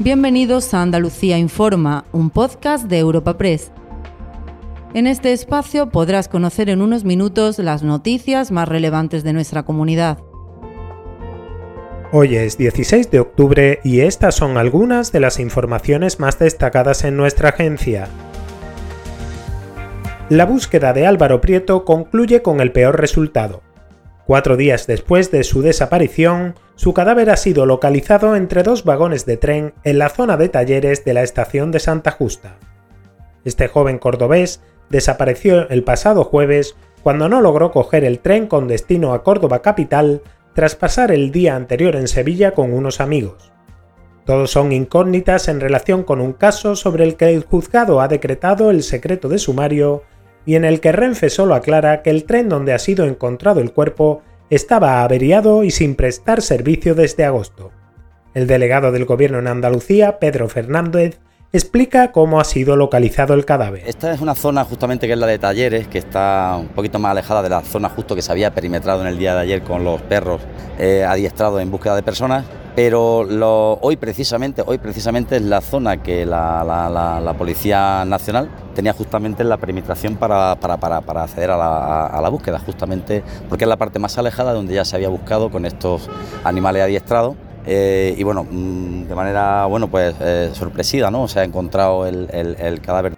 Bienvenidos a Andalucía Informa, un podcast de Europa Press. En este espacio podrás conocer en unos minutos las noticias más relevantes de nuestra comunidad. Hoy es 16 de octubre y estas son algunas de las informaciones más destacadas en nuestra agencia. La búsqueda de Álvaro Prieto concluye con el peor resultado. Cuatro días después de su desaparición, su cadáver ha sido localizado entre dos vagones de tren en la zona de talleres de la estación de Santa Justa. Este joven cordobés desapareció el pasado jueves cuando no logró coger el tren con destino a Córdoba capital tras pasar el día anterior en Sevilla con unos amigos. Todos son incógnitas en relación con un caso sobre el que el juzgado ha decretado el secreto de sumario y en el que Renfe solo aclara que el tren donde ha sido encontrado el cuerpo estaba averiado y sin prestar servicio desde agosto. El delegado del gobierno en Andalucía, Pedro Fernández, explica cómo ha sido localizado el cadáver. Esta es una zona justamente que es la de talleres, que está un poquito más alejada de la zona justo que se había perimetrado en el día de ayer con los perros eh, adiestrados en búsqueda de personas pero hoy precisamente hoy precisamente es la zona que la, Policía Nacional tenía justamente la perimetración para, acceder a la, búsqueda, justamente porque es la parte más alejada donde ya se había buscado con estos animales adiestrados. Eh, y bueno, mm, de manera bueno pues eh, sorpresiva, ¿no? Se ha encontrado el cadáver.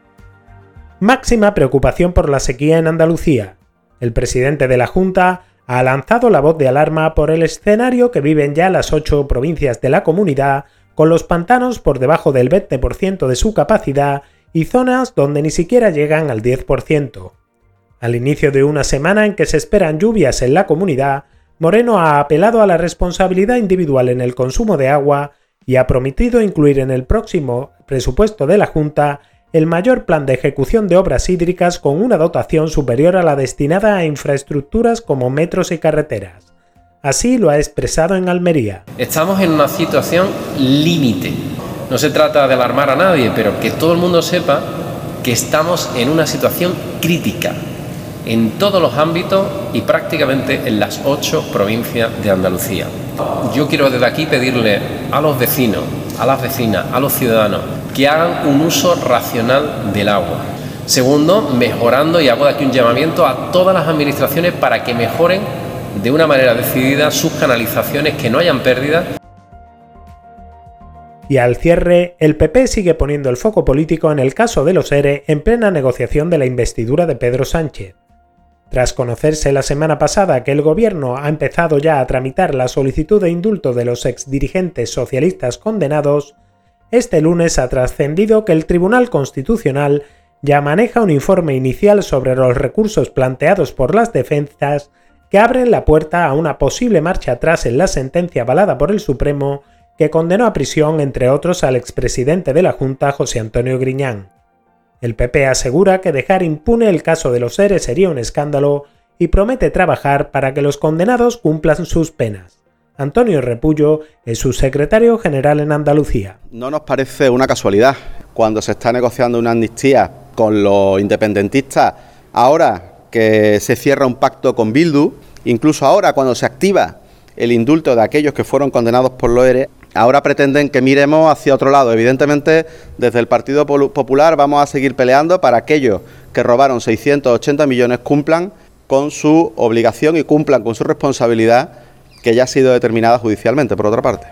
Máxima preocupación por la sequía en Andalucía. El presidente de la Junta ha lanzado la voz de alarma por el escenario que viven ya las ocho provincias de la comunidad, con los pantanos por debajo del 20% de su capacidad y zonas donde ni siquiera llegan al 10%. Al inicio de una semana en que se esperan lluvias en la comunidad, Moreno ha apelado a la responsabilidad individual en el consumo de agua y ha prometido incluir en el próximo presupuesto de la Junta el mayor plan de ejecución de obras hídricas con una dotación superior a la destinada a infraestructuras como metros y carreteras. Así lo ha expresado en Almería. Estamos en una situación límite. No se trata de alarmar a nadie, pero que todo el mundo sepa que estamos en una situación crítica en todos los ámbitos y prácticamente en las ocho provincias de Andalucía. Yo quiero desde aquí pedirle a los vecinos, a las vecinas, a los ciudadanos, que hagan un uso racional del agua. Segundo, mejorando, y hago de aquí un llamamiento a todas las administraciones para que mejoren de una manera decidida sus canalizaciones, que no hayan pérdidas. Y al cierre, el PP sigue poniendo el foco político en el caso de los ERE en plena negociación de la investidura de Pedro Sánchez. Tras conocerse la semana pasada que el gobierno ha empezado ya a tramitar la solicitud de indulto de los exdirigentes socialistas condenados, este lunes ha trascendido que el Tribunal Constitucional ya maneja un informe inicial sobre los recursos planteados por las defensas que abren la puerta a una posible marcha atrás en la sentencia avalada por el Supremo que condenó a prisión entre otros al expresidente de la Junta José Antonio Griñán. El PP asegura que dejar impune el caso de los seres sería un escándalo y promete trabajar para que los condenados cumplan sus penas. Antonio Repullo es su secretario general en Andalucía. No nos parece una casualidad cuando se está negociando una amnistía con los independentistas, ahora que se cierra un pacto con Bildu, incluso ahora cuando se activa el indulto de aquellos que fueron condenados por lo ERE, ahora pretenden que miremos hacia otro lado. Evidentemente, desde el Partido Popular vamos a seguir peleando para aquellos que robaron 680 millones cumplan con su obligación y cumplan con su responsabilidad que ya ha sido determinada judicialmente, por otra parte.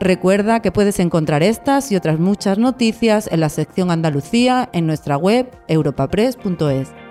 Recuerda que puedes encontrar estas y otras muchas noticias en la sección Andalucía en nuestra web europapress.es.